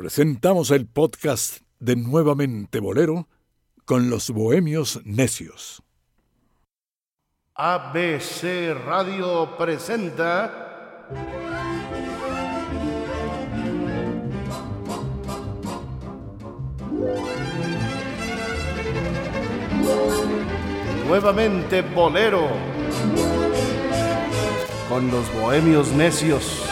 presentamos el podcast de Nuevamente Bolero con los Bohemios Necios. ABC Radio presenta Nuevamente Bolero con los Bohemios Necios.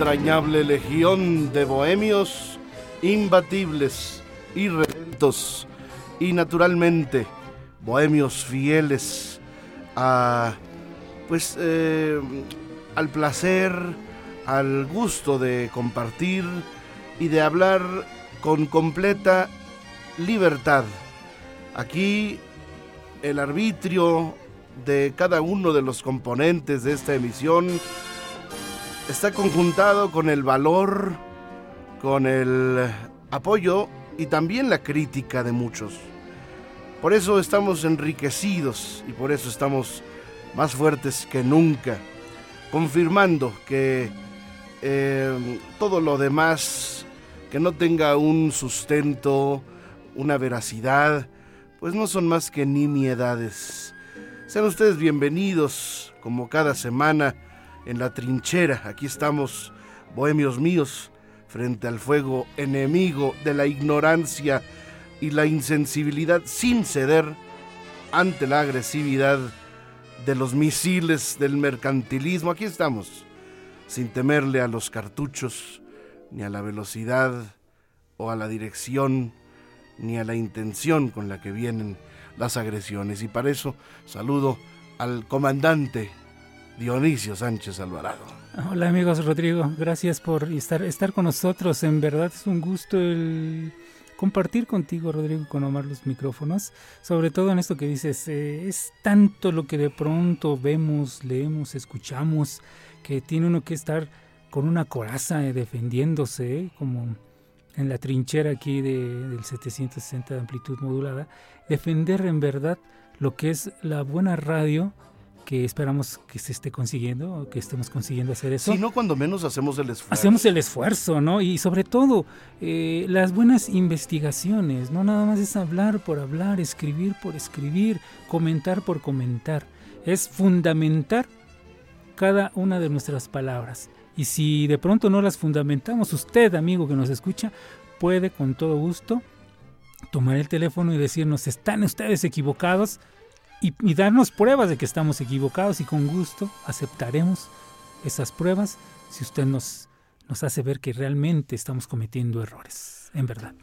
Entrañable legión de bohemios, imbatibles, irredentos y naturalmente bohemios fieles a pues eh, al placer, al gusto de compartir y de hablar con completa libertad. Aquí el arbitrio de cada uno de los componentes de esta emisión está conjuntado con el valor, con el apoyo y también la crítica de muchos. Por eso estamos enriquecidos y por eso estamos más fuertes que nunca, confirmando que eh, todo lo demás que no tenga un sustento, una veracidad, pues no son más que nimiedades. Sean ustedes bienvenidos, como cada semana, en la trinchera. Aquí estamos, bohemios míos, frente al fuego enemigo de la ignorancia y la insensibilidad, sin ceder ante la agresividad de los misiles del mercantilismo. Aquí estamos, sin temerle a los cartuchos, ni a la velocidad o a la dirección, ni a la intención con la que vienen las agresiones. Y para eso saludo al comandante Dionisio Sánchez Alvarado. Hola amigos Rodrigo, gracias por estar, estar con nosotros. En verdad es un gusto el compartir contigo, Rodrigo, con Omar los micrófonos, sobre todo en esto que dices, eh, es tanto lo que de pronto vemos, leemos, escuchamos, que tiene uno que estar con una coraza eh, defendiéndose, eh, como en la trinchera aquí de, del 760 de amplitud modulada, defender en verdad lo que es la buena radio que esperamos que se esté consiguiendo, que estemos consiguiendo hacer eso. Si no, cuando menos hacemos el esfuerzo. Hacemos el esfuerzo, ¿no? Y sobre todo, eh, las buenas investigaciones, no nada más es hablar por hablar, escribir por escribir, comentar por comentar. Es fundamentar cada una de nuestras palabras. Y si de pronto no las fundamentamos, usted, amigo que nos escucha, puede con todo gusto tomar el teléfono y decirnos, están ustedes equivocados y, darnos pruebas de que estamos equivocados y con gusto aceptaremos esas pruebas si usted nos, nos hace ver que realmente estamos cometiendo errores, en verdad.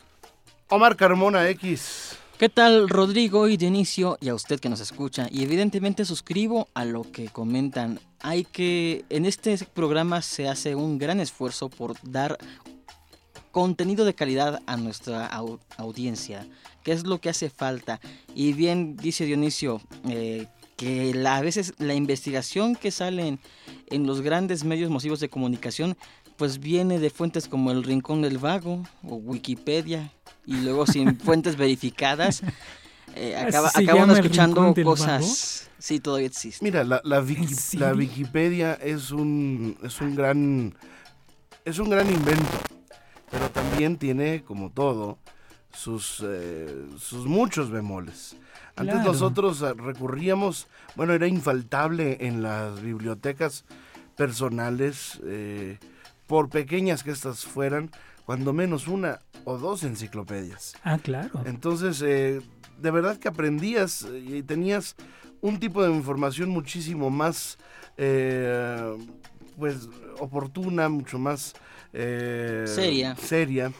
Omar Carmona X. ¿Qué tal Rodrigo y Dionisio y a usted que nos escucha? Y evidentemente suscribo a lo que comentan. Hay que, en este programa se hace un gran esfuerzo por dar contenido de calidad a nuestra audiencia, que es lo que hace falta. Y bien dice Dionisio, eh, que a veces la investigación que sale en, los grandes medios masivos de comunicación, pues viene de fuentes como el Rincón del Vago o Wikipedia, y luego sin fuentes verificadas. Eh, acaba, acabamos escuchando cosas. Sí, todavía existe. Mira, la, la, la Wikipedia es un, es un gran es un gran invento pero también tiene, como todo, sus, eh, sus muchos bemoles. Antes nosotros eh, recurríamos, bueno, era infaltable en las bibliotecas personales, eh, por pequeñas que estas fueran, cuando menos una o dos enciclopedias. Ah, claro. Entonces, de verdad que aprendías y tenías un tipo de información muchísimo más, pues, oportuna, mucho más eh, seria. seria.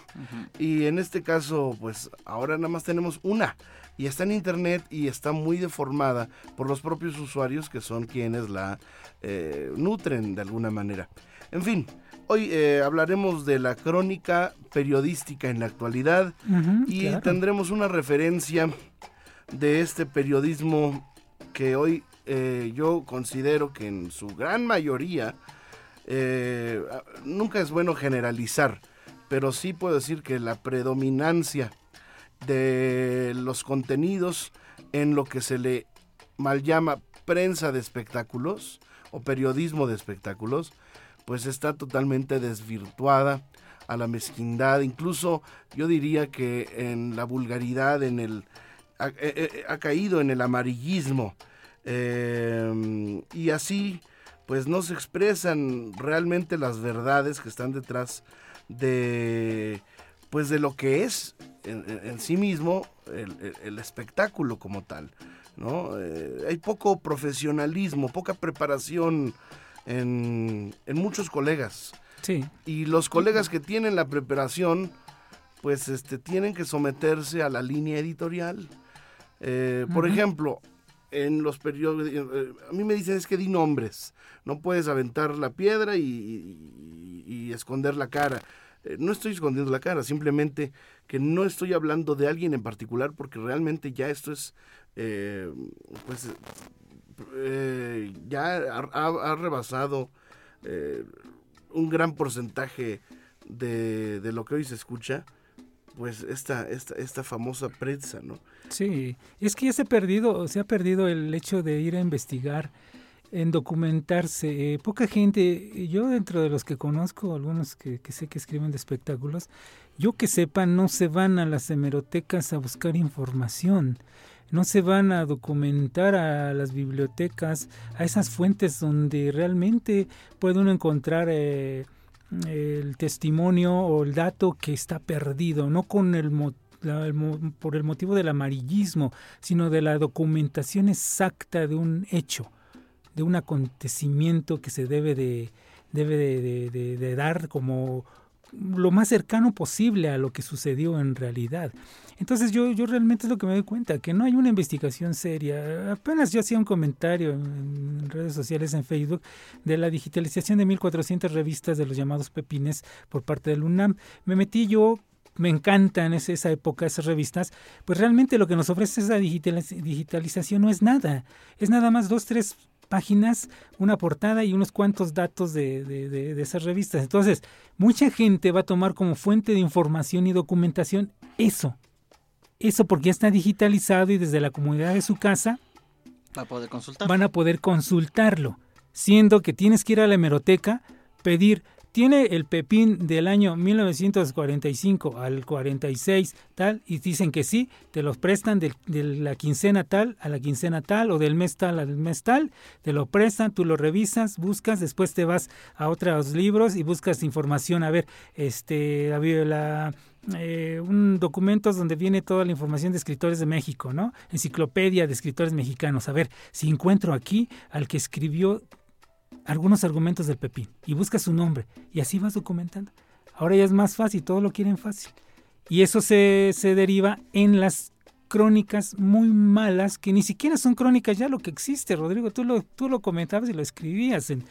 Y en este caso, pues ahora nada más tenemos una. Y está en internet y está muy deformada por los propios usuarios que son quienes la eh, nutren de alguna manera. En fin, Hoy eh, hablaremos de la crónica periodística en la actualidad y claro. tendremos una referencia de este periodismo que hoy eh, yo considero que en su gran mayoría eh, a- nunca es bueno generalizar, pero sí puedo decir que la predominancia de los contenidos en lo que se le mal llama prensa de espectáculos o periodismo de espectáculos, pues está totalmente desvirtuada a la mezquindad, incluso yo diría que en la vulgaridad, en el ha, eh, eh, caído en el amarillismo. Eh, y así pues no se expresan realmente las verdades que están detrás de pues de lo que es en, sí mismo el, espectáculo como tal ¿no? Eh, hay poco profesionalismo poca preparación en, en muchos colegas. Sí, y los colegas que tienen la preparación pues este tienen que someterse a la línea editorial. Eh, por ejemplo en los periódicos eh, a mí me dicen es que di nombres no puedes aventar la piedra y, y- esconder la cara Eh, no estoy escondiendo la cara simplemente que no estoy hablando de alguien en particular porque realmente ya esto es eh, pues eh, ya ha, rebasado un gran porcentaje de, de lo que hoy se escucha, pues esta, esta, esta famosa prensa, ¿no? sí. Es que ya se ha perdido, se ha perdido el hecho de ir a investigar, en documentarse. Eh, poca gente, yo dentro de los que conozco, algunos que, que sé que escriben de espectáculos, yo que sepa, no se van a las hemerotecas a buscar información. No se van a documentar a las bibliotecas, a esas fuentes donde realmente puede uno encontrar eh, el testimonio o el dato que está perdido, no con el, por el motivo del amarillismo, sino de la documentación exacta de un hecho, de un acontecimiento que se debe de, debe de, de- de- de dar como lo más cercano posible a lo que sucedió en realidad. Entonces yo, yo realmente es lo que me doy cuenta, que no hay una investigación seria. Apenas yo hacía un comentario en, redes sociales, en Facebook, de la digitalización de 1400 revistas de los llamados pepines por parte del UNAM. Me metí yo, me encantan esa, esa época, esas revistas, pues realmente lo que nos ofrece esa digitaliz- digitalización no es nada. Es nada más dos, tres páginas, una portada y unos cuantos datos de, de, de, de esas revistas. Entonces, mucha gente va a tomar como fuente de información y documentación eso. Eso porque ya está digitalizado y desde la comunidad de su casa Va a poder consultar. van a poder consultarlo, siendo que tienes que ir a la hemeroteca, pedir, tiene el pepín del año 1945 al 46 tal, y dicen que sí, te los prestan de, de la quincena tal a la quincena tal, o del mes tal al mes tal, te lo prestan, tú lo revisas, buscas, después te vas a otros libros y buscas información, a ver, este, la, eh, un documentos donde viene toda la información de escritores de México, ¿no? Enciclopedia de escritores mexicanos. A ver, si encuentro aquí al que escribió algunos argumentos del Pepín y buscas su nombre y así vas documentando. Ahora ya es más fácil, todo lo quieren fácil. Y eso se, se deriva en las crónicas muy malas, que ni siquiera son crónicas ya lo que existe, Rodrigo. Tú lo, tú lo comentabas y lo escribías en,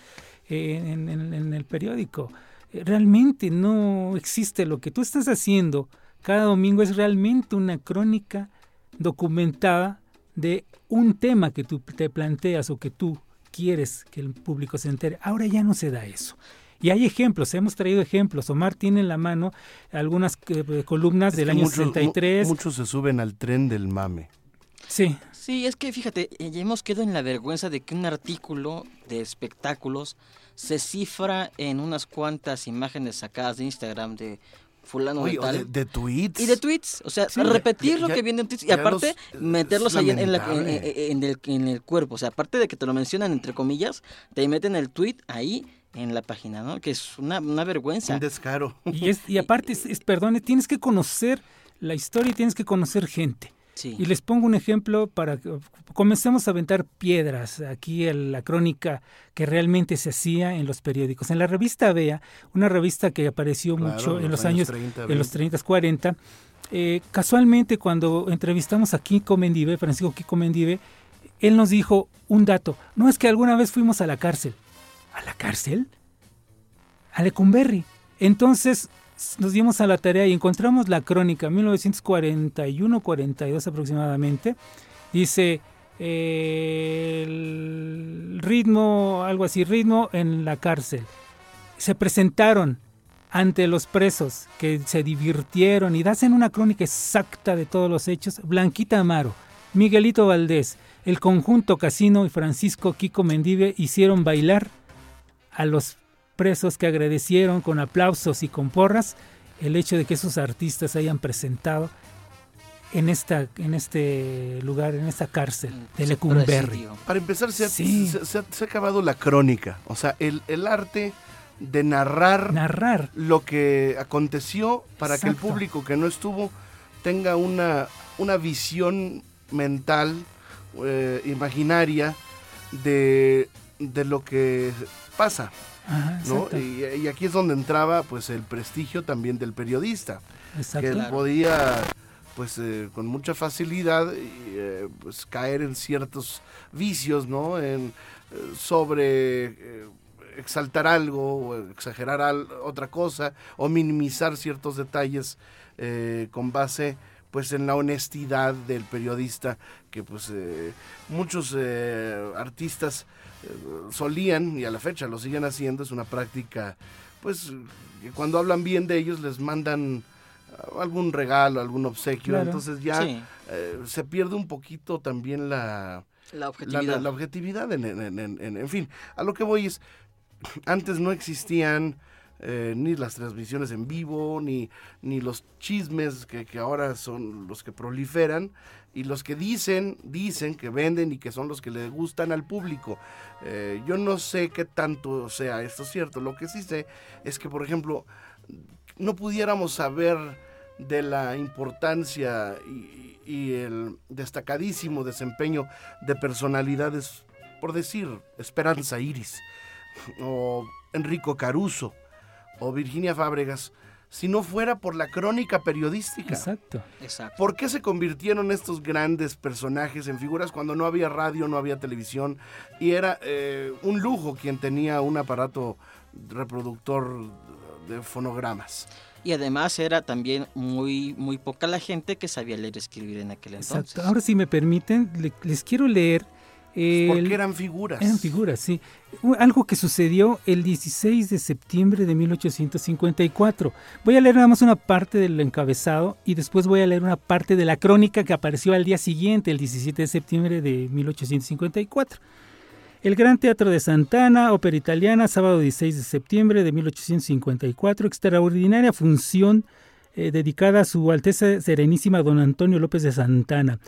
en, el periódico realmente no existe lo que tú estás haciendo cada domingo es realmente una crónica documentada de un tema que tú te planteas o que tú quieres que el público se entere. Ahora ya no se da eso. Y hay ejemplos, hemos traído ejemplos. Omar tiene en la mano algunas eh, columnas Es del año muchos, 63. mu- Muchos se suben al tren del mame. Sí, Sí, es que fíjate, eh, ya hemos quedado en la vergüenza de que un artículo de espectáculos se cifra en unas cuantas imágenes sacadas de Instagram de fulano Oye, de o tal. de, de tweets. Y de tweets, o sea, Sí, repetir ya- lo ya- que viene en tweets y aparte los- meterlos ahí en, la- en- lamentable. en- en el, en el cuerpo, o sea, aparte de que te lo mencionan entre comillas, te meten el tweet ahí en la página, ¿no? Que es una, una vergüenza. Un descaro. y, es, y aparte, es, es- perdone, tienes que conocer la historia y tienes que conocer gente. Sí. Y les pongo un ejemplo para que comencemos a aventar piedras aquí en la crónica que realmente se hacía en los periódicos. En la revista Vea, una revista que apareció Claro, mucho en los años, 30, en los 20. 30, 40, eh, casualmente cuando entrevistamos a Kiko Mendive, Francisco Kiko Mendive, él nos dijo un dato, no es que alguna vez fuimos a la cárcel. ¿A la cárcel? a Lecumberri. Entonces nos dimos a la tarea y encontramos la crónica 1941-42 aproximadamente. Dice eh, el ritmo, algo así, ritmo en la cárcel. Se presentaron ante los presos que se divirtieron y hacen una crónica exacta de todos los hechos. Blanquita Amaro, Miguelito Valdés, el conjunto Casino y Francisco Kiko Mendive hicieron bailar a los presos que agradecieron con aplausos y con porras el hecho de que esos artistas hayan presentado en esta en este lugar, en esta cárcel de Lecumberri. Para empezar, se ha, acabado la crónica, o sea, el, el arte de narrar, narrar lo que aconteció para que el público que no estuvo tenga una, una visión mental, eh, imaginaria de, de lo que pasa. ¿No? Y, aquí es donde entraba pues el prestigio también del periodista, que podía pues eh, con mucha facilidad eh, pues caer en ciertos vicios, ¿no? En, sobre exaltar algo o exagerar otra cosa o minimizar ciertos detalles eh, con base pues en la honestidad del periodista que pues eh, muchos eh, artistas solían y a la fecha lo siguen haciendo es una práctica pues que cuando hablan bien de ellos les mandan algún regalo algún obsequio entonces ya se pierde un poquito también la la objetividad. La, objetividad, en, en, fin, a lo que voy es, antes no existían eh, ni las transmisiones en vivo, ni, ni los chismes que, ahora son los que proliferan, y los que dicen, dicen que venden y que son los que le gustan al público. Eh, yo no sé qué tanto sea esto cierto, lo que sí sé es que, por ejemplo, no pudiéramos saber de la importancia y, y el destacadísimo desempeño de personalidades, por decir, Esperanza Iris o Enrico Caruso o Virginia Fábregas si no fuera por la crónica periodística. Exacto. Exacto. ¿Por qué se convirtieron estos grandes personajes en figuras cuando no había radio, no había televisión y era eh, un lujo quien tenía un aparato reproductor de fonogramas? Y además era también muy, muy poca la gente que sabía leer y escribir en aquel entonces. Exacto. Ahora si me permiten, les quiero leer porque eran figuras. Eran figuras, sí. Algo que sucedió el 16 de septiembre de 1854. Voy a leer nada más una parte del encabezado y después voy a leer una parte de la crónica que apareció al día siguiente, el 17 de septiembre de 1854. El Gran Teatro de Santana, ópera italiana, sábado 16 de septiembre de 1854, extraordinaria función eh, dedicada a su Alteza Serenísima Don Antonio López de Santana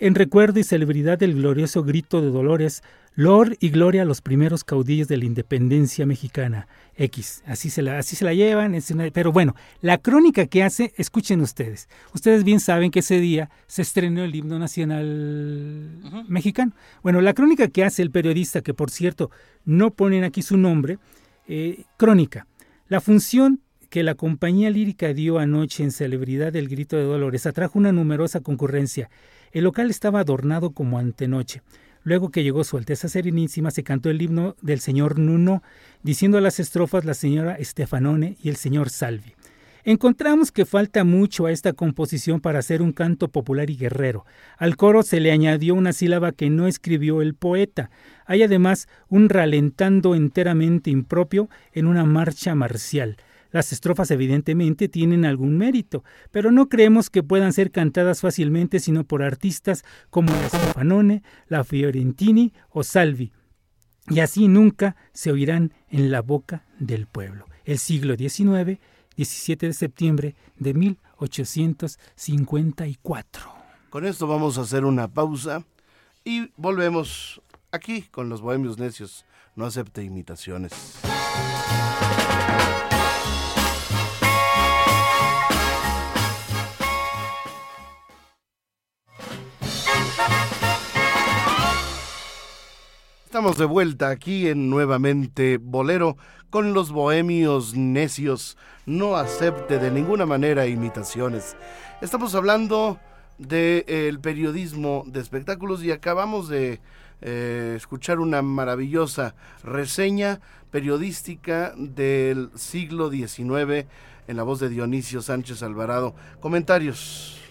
en recuerdo y celebridad del glorioso grito de Dolores, Lord y gloria a los primeros caudillos de la independencia mexicana. X, así se la, así se la llevan, pero bueno, la crónica que hace, escuchen ustedes. Ustedes bien saben que ese día se estrenó el himno nacional mexicano. Bueno, la crónica que hace el periodista, que por cierto no ponen aquí su nombre, eh, crónica. La función que la compañía lírica dio anoche en celebridad del grito de Dolores atrajo una numerosa concurrencia. El local estaba adornado como antenoche. Luego que llegó Su Alteza Serenísima, se cantó el himno del señor Nuno, diciendo las estrofas la señora Stefanone y el señor Salvi. Encontramos que falta mucho a esta composición para hacer un canto popular y guerrero. Al coro se le añadió una sílaba que no escribió el poeta. Hay además un ralentando enteramente impropio en una marcha marcial. Las estrofas evidentemente tienen algún mérito, pero no creemos que puedan ser cantadas fácilmente sino por artistas como la Stefanone, la Fiorentini o Salvi, y así nunca se oirán en la boca del pueblo. El siglo XIX, 17 de septiembre de 1854. Con esto vamos a hacer una pausa y volvemos aquí con los Bohemios Necios. No acepte imitaciones. Estamos de vuelta aquí en Nuevamente Bolero con los bohemios necios. No acepte de ninguna manera imitaciones. Estamos hablando del periodismo de espectáculos y acabamos de eh, escuchar una maravillosa reseña periodística del siglo XIX en la voz de Dionisio Sánchez Alvarado. Comentarios.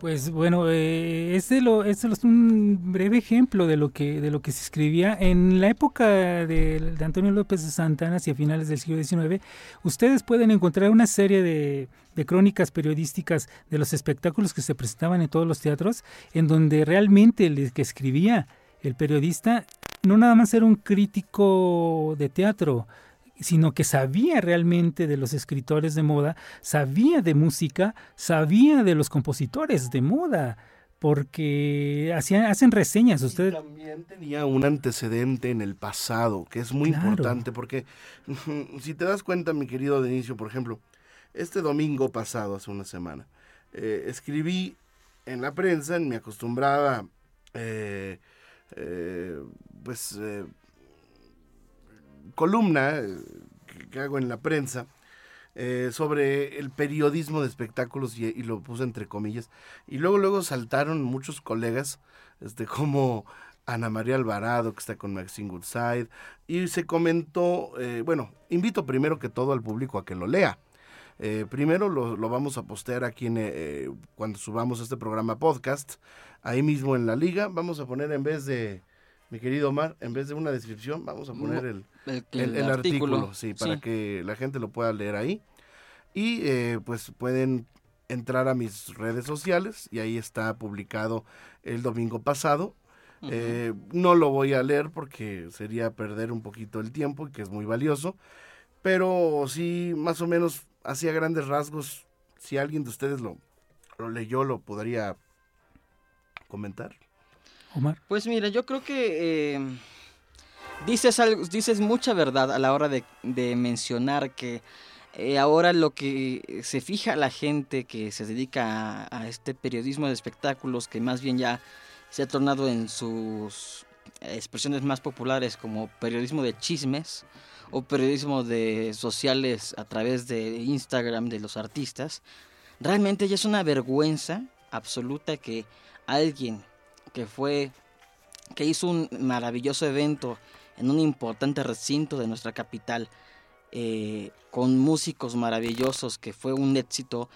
Pues bueno, eh, este, lo, este es un breve ejemplo de lo que de lo que se escribía en la época de, Antonio López de Santana hacia finales del siglo XIX. Ustedes pueden encontrar una serie de, de, crónicas periodísticas de los espectáculos que se presentaban en todos los teatros, en donde realmente el que escribía el periodista no nada más era un crítico de teatro, sino que sabía realmente de los escritores de moda, sabía de música, sabía de los compositores de moda, porque hacían, hacen reseñas. Usted también tenía un antecedente en el pasado, que es muy importante, porque si te das cuenta, mi querido Denicio, por ejemplo, este domingo pasado, hace una semana, eh, escribí en la prensa, en mi acostumbrada, eh, eh, pues columna eh, que, hago en la prensa eh, sobre el periodismo de espectáculos y, lo puse entre comillas. Y luego, luego saltaron muchos colegas, este, como Ana María Alvarado, que está con Maxine Goodside, y se comentó, eh, bueno, invito primero que todo al público a que lo lea. primero lo, lo, vamos a postear aquí en, cuando subamos este programa podcast, ahí mismo en la liga. Vamos a poner en vez de, mi querido Omar, en vez de una descripción, vamos a poner el, el, artículo, sí, para que la gente lo pueda leer ahí. Y eh, pues pueden entrar a mis redes sociales y ahí está publicado el domingo pasado. Eh, no lo voy a leer porque sería perder un poquito el tiempo y que es muy valioso, pero sí, más o menos, hacía grandes rasgos, si alguien de ustedes lo, lo leyó, lo podría comentar. Omar. Pues mira, yo creo que... Eh, dices, algo, dices mucha verdad a la hora de, mencionar que eh, ahora lo que se fija la gente que se dedica a, este periodismo de espectáculos, que más bien ya se ha tornado en sus expresiones más populares como periodismo de chismes o periodismo de sociales a través de Instagram de los artistas, realmente ya es una vergüenza absoluta que alguien que fue que hizo un maravilloso evento en un importante recinto de nuestra capital, eh, con músicos maravillosos, que fue un éxito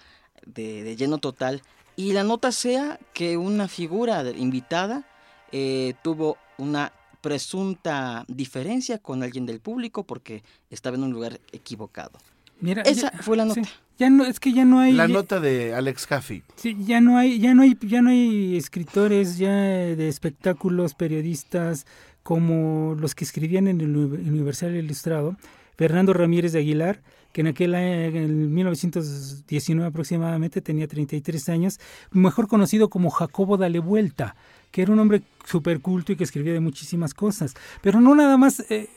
de, lleno total. Y la nota sea que una figura invitada eh, tuvo una presunta diferencia con alguien del público porque estaba en un lugar equivocado. Mira, esa fue la nota. Ya no, es que ya no hay. La nota de Alex Jaffe. Sí, ya no hay, ya no hay, ya no hay escritores ya de espectáculos, periodistas, como los que escribían en el Universal Ilustrado, Fernando Ramírez de Aguilar, que en aquel año, en 1919 aproximadamente, tenía 33 años, mejor conocido como Jacobo Dale Vuelta, que era un hombre súper culto y que escribía de muchísimas cosas. Pero no nada más, eh,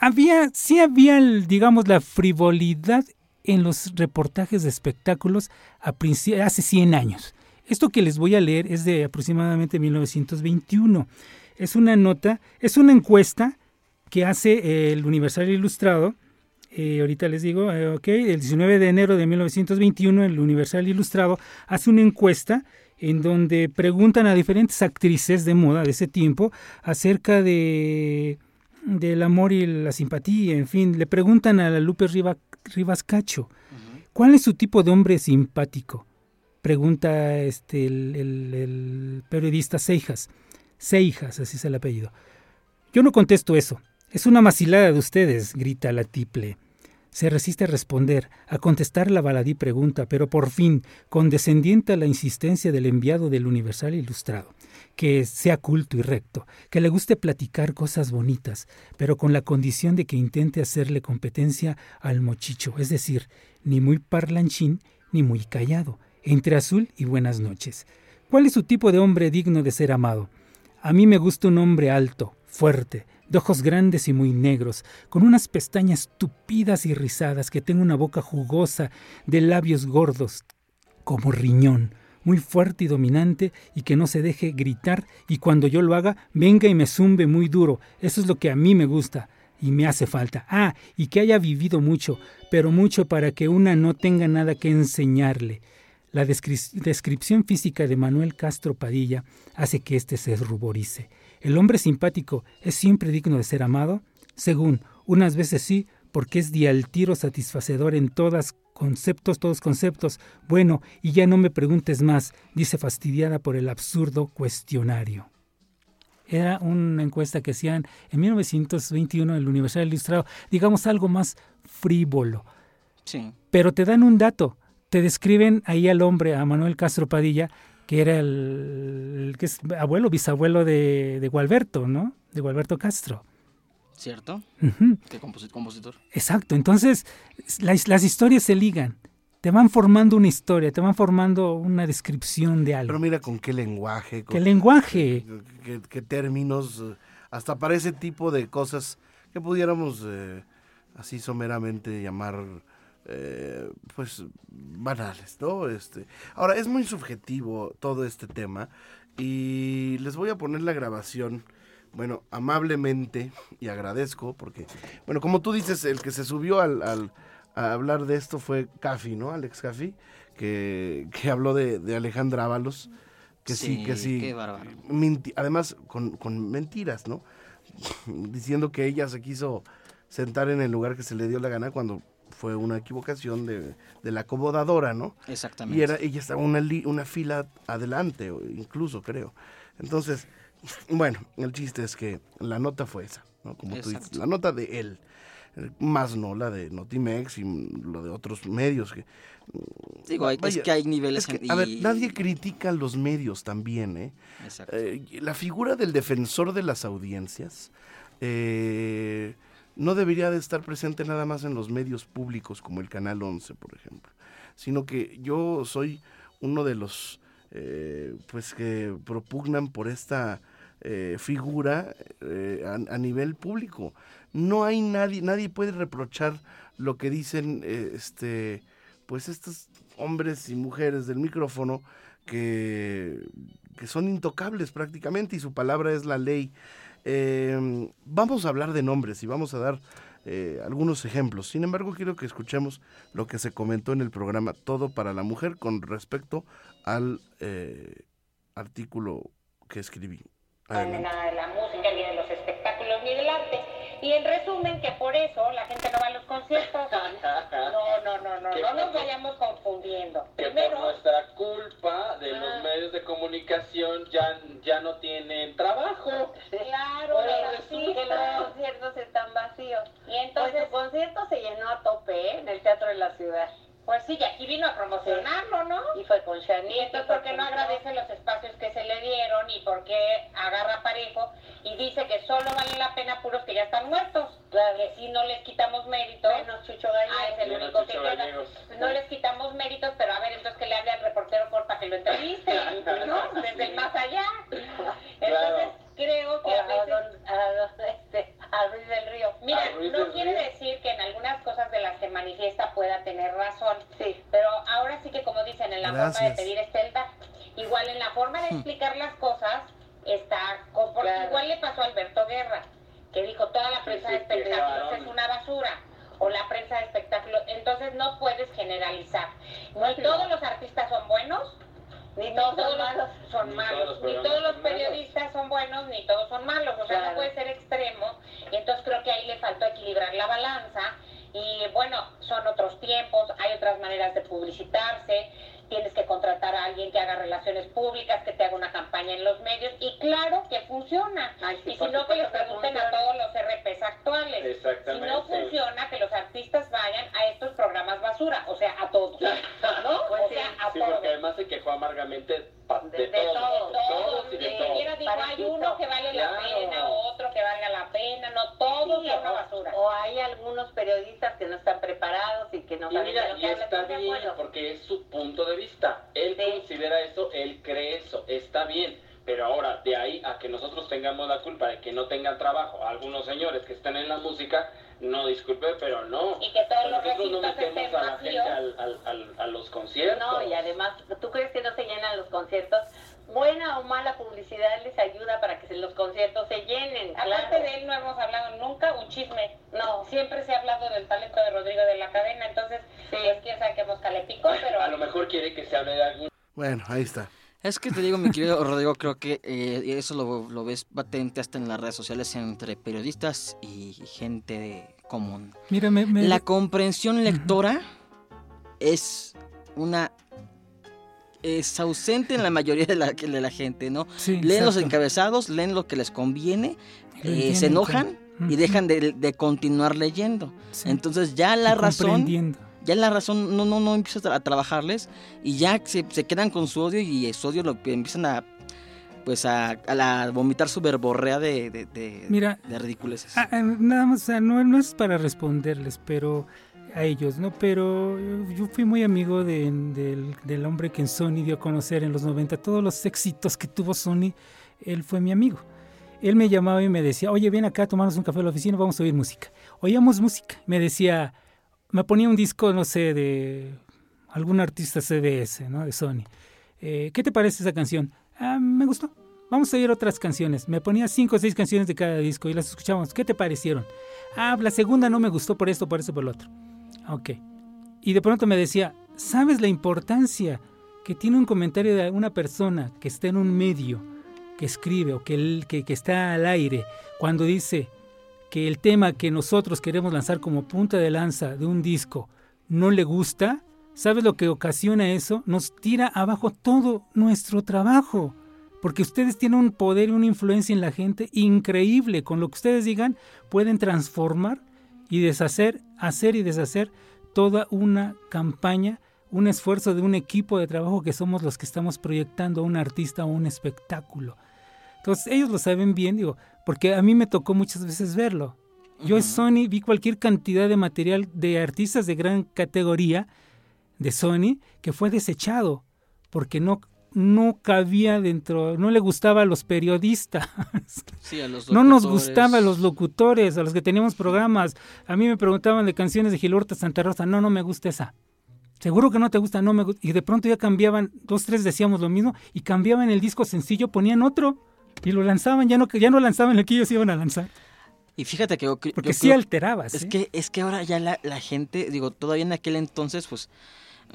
había, sí había, digamos, la frivolidad en los reportajes de espectáculos hace 100 años. Esto que les voy a leer es de aproximadamente 1921 es una nota, es una encuesta que hace el Universal Ilustrado. Eh, ahorita les digo, eh, ok, el 19 de enero de 1921 el Universal Ilustrado hace una encuesta en donde preguntan a diferentes actrices de moda de ese tiempo acerca de del amor y la simpatía, en fin, le preguntan a la Lupe Rivas Cacho, ¿cuál es su tipo de hombre simpático? Pregunta este, el, el periodista Seijas. Seijas, así es el apellido. Yo no contesto eso. Es una macilada de ustedes, grita la tiple. Se resiste a responder, a contestar la baladí pregunta, pero por fin, condescendiente a la insistencia del enviado del Universal Ilustrado, que sea culto y recto, que le guste platicar cosas bonitas, pero con la condición de que intente hacerle competencia al mochicho, es decir, ni muy parlanchín ni muy callado, entre azul y buenas noches. ¿Cuál es su tipo de hombre digno de ser amado? A mí me gusta un hombre alto, fuerte, de ojos grandes y muy negros, con unas pestañas tupidas y rizadas, que tenga una boca jugosa, de labios gordos, como riñón, muy fuerte y dominante, y que no se deje gritar, y cuando yo lo haga, venga y me zumbe muy duro. Eso es lo que a mí me gusta y me hace falta. Ah, y que haya vivido mucho, pero mucho para que una no tenga nada que enseñarle. La descripción física de Manuel Castro Padilla hace que éste se ruborice. ¿El hombre simpático es siempre digno de ser amado? Según, unas veces sí, porque es de al tiro satisfacedor en todas conceptos, todos conceptos. Bueno, y ya no me preguntes más, dice fastidiada por el absurdo cuestionario. Era una encuesta que hacían en 1921 en el Universal Ilustrado, digamos algo más frívolo. Sí. Pero te dan un dato, te describen ahí al hombre, a Manuel Castro Padilla, que era el, el que es abuelo, bisabuelo de, de Gualberto, ¿no? De Gualberto Castro. ¿Cierto? Ujú. ¿Qué composi- compositor? Exacto, entonces las, las historias se ligan, te van formando una historia, te van formando una descripción de algo. Pero mira con qué lenguaje, con ¿Qué lenguaje? qué, qué términos, eh, hasta para ese tipo de cosas que pudiéramos eh, así someramente llamar eh, pues banales, ¿no? Este, ahora es muy subjetivo todo este tema y les voy a poner la grabación. Bueno, amablemente y agradezco porque, bueno, como tú dices, el que se subió al, al- a hablar de esto fue Cafi, ¿no? Alex Cafi, que, que habló de, de Alejandra Ábalos, que sí, que sí. Qué bárbaro. Además con, con mentiras, ¿no? Diciendo que ella se quiso sentar en el lugar que se le dio la gana cuando fue una equivocación de, de la acomodadora, ¿no? Exactamente. Y era, ella estaba una, li- una fila adelante, incluso creo. Entonces, bueno, el chiste es que la nota fue esa, ¿no? Como tú dices, la nota de él, más no la de Notimex y lo de otros medios que Digo, hay- es Vaya, que hay niveles... es que, a ver, nadie critica los medios también, ¿eh? Exacto. Eh, la figura del defensor de las audiencias eh, no debería de estar presente nada más en los medios públicos como el Canal 11, por ejemplo, sino que yo soy uno de los eh, pues que propugnan por esta eh, figura eh, a, a nivel público. No hay nadie, nadie puede reprochar lo que dicen eh, este pues estos hombres y mujeres del micrófono que, que son intocables prácticamente y su palabra es la ley. Eh, vamos a hablar de nombres y vamos a dar eh, algunos ejemplos. Sin embargo, quiero que escuchemos lo que se comentó en el programa Todo para la Mujer con respecto al eh, artículo que escribí. de Adelante. Y en resumen, que por eso la gente no va a los conciertos. No, no, no, no, no nos vayamos confundiendo. que por nuestra culpa de Ah. los medios de comunicación ya, ya no tienen trabajo. claro, sí, que los conciertos están vacíos. Y Pues entonces, su concierto se llenó a tope ¿eh? en el Teatro de la Ciudad. Pues sí, y aquí vino a promocionarlo, ¿no? Y fue con Y Shanique. entonces, ¿por qué no agradece los espacios que se le dieron y por qué agarra parejo y dice que solo vale la pena puros que ya están muertos? Claro. Que si no les quitamos méritos, Menos Chucho Gallego. ah, es el Menos único que queda. Gallegos. No les quitamos méritos, pero a ver, entonces que le hable al reportero corta que lo entreviste, ¿no? Desde el más allá. Entonces, creo que a a, veces... don, a, don- este, Ruiz del Río. Mira, no del quiere Río. decir que en algunas cosas de las que manifiesta pueda tener razón, Sí. pero ahora sí que como dicen, en la forma de pedir está el dar. Igual en la forma de explicar las cosas está... con- porque Claro. Igual le pasó a Alberto Guerra, que dijo toda la prensa sí, de espectáculos es una basura. O la prensa de espectáculos. Entonces no puedes generalizar. Ni No. todos los artistas son buenos, Ni todos todos son malos. los son Ni malos, todos los ni programas todos los son malos. periodistas son buenos, ni todos son malos, o sea, Claro. no puede ser extremo, y entonces creo que ahí le faltó equilibrar la balanza, y bueno, son otros tiempos, hay otras maneras de publicitarse, tienes que contratar a alguien que haga relaciones públicas, que te haga una campaña en los medios, y claro que funciona, Ay, sí, y si no que les pregunten a todos los RPs actuales, si Exactamente. no funciona, que los artistas vayan a estos programas basura, o sea, a todos. Pues o sí. sea, a Sí, todos. porque además se quejó amargamente pa- de, De- de todos, todo, de todos y de Ni todos. siquiera dijo, hay uno que vale la Claro. pena, otro que valga la pena, no, todos Sí, son una o- basura. O hay algunos periodistas que no están preparados y que no Y saben mira, de lo y que está de bien, acuerdo. porque es su punto de vista. Él Sí. considera eso, él cree eso, está bien. Pero ahora, de ahí a que nosotros tengamos la culpa de que no tengan trabajo algunos señores que están en la música, no disculpe, pero no. Y que todos los nosotros no recintos estén metemos a la gente vacíos. al- al- al- a los conciertos. No, y además, ¿tú crees que no se llenan los conciertos? Buena o mala publicidad les ayuda para que se- los conciertos se llenen. Aparte claro. de él no hemos hablado nunca un chisme. No. Siempre se ha hablado del talento de Rodrigo de la Cadena, entonces, Sí. pues quién sabe le picó, pero... A lo mejor quiere que se hable de algún Bueno, ahí está. Es que te digo, mi querido Rodrigo, creo que eh, eso lo, lo, ves patente hasta en las redes sociales entre periodistas y gente común. Mira, me, La comprensión lectora es una es ausente en la mayoría de la, de la gente, ¿no? leen los encabezados, leen lo que les conviene, eh, se enojan y dejan de, continuar leyendo. Entonces ya la razón ya la razón no no no empieza a trabajarles y ya se, se quedan con su odio y su odio lo que empiezan a pues a, a vomitar su verborrea de, de, de, Mira, de ridiculeces. Ah, eh, nada más, o sea, no, no es para responderles, pero a ellos, ¿no? Pero yo fui muy amigo del, del, hombre que en Sony dio a conocer en los 90 todos los éxitos que tuvo Sony, él fue mi amigo. Él me llamaba y me decía, oye, ven acá, tomamos un café en la oficina, vamos a oír música. Oíamos música. Me decía, me ponía un disco, no sé, de algún artista CBS, ¿no? De Sony. Eh, ¿Qué te parece esa canción? Ah, me gustó. Vamos a oír otras canciones. Me ponía cinco o seis canciones de cada disco y las escuchamos. ¿Qué te parecieron? Ah, la segunda no me gustó por esto, por eso, por lo otro. Ok. Y de pronto me decía, ¿sabes la importancia que tiene un comentario de una persona que está en un medio, que escribe o que, que, que está al aire, cuando dice que el tema que nosotros queremos lanzar como punta de lanza de un disco no le gusta? ¿Sabes lo que ocasiona eso? Nos tira abajo todo nuestro trabajo. Porque ustedes tienen un poder y una influencia en la gente increíble. Con lo que ustedes digan, pueden transformar y deshacer, hacer y deshacer toda una campaña, un esfuerzo de un equipo de trabajo que somos los que estamos proyectando a un artista o un espectáculo. Entonces ellos lo saben bien, digo, porque a mí me tocó muchas veces verlo. Yo en Sony vi cualquier cantidad de material de artistas de gran categoría de Sony que fue desechado porque no no cabía dentro, no le gustaba a los periodistas. no nos gustaba a los locutores, a los que teníamos programas. A mí me preguntaban de canciones de Gilberto Santa Rosa, no, no me gusta esa. Seguro que no te gusta, no me gusta. Y de pronto ya cambiaban, dos, tres decíamos lo mismo, y cambiaban el disco sencillo, ponían otro, y lo lanzaban, ya no, ya no lanzaban el que ellos iban a lanzar. Y fíjate que Porque sí alterabas. Es, ¿eh? que, es que ahora ya la, la gente, digo, todavía en aquel entonces, pues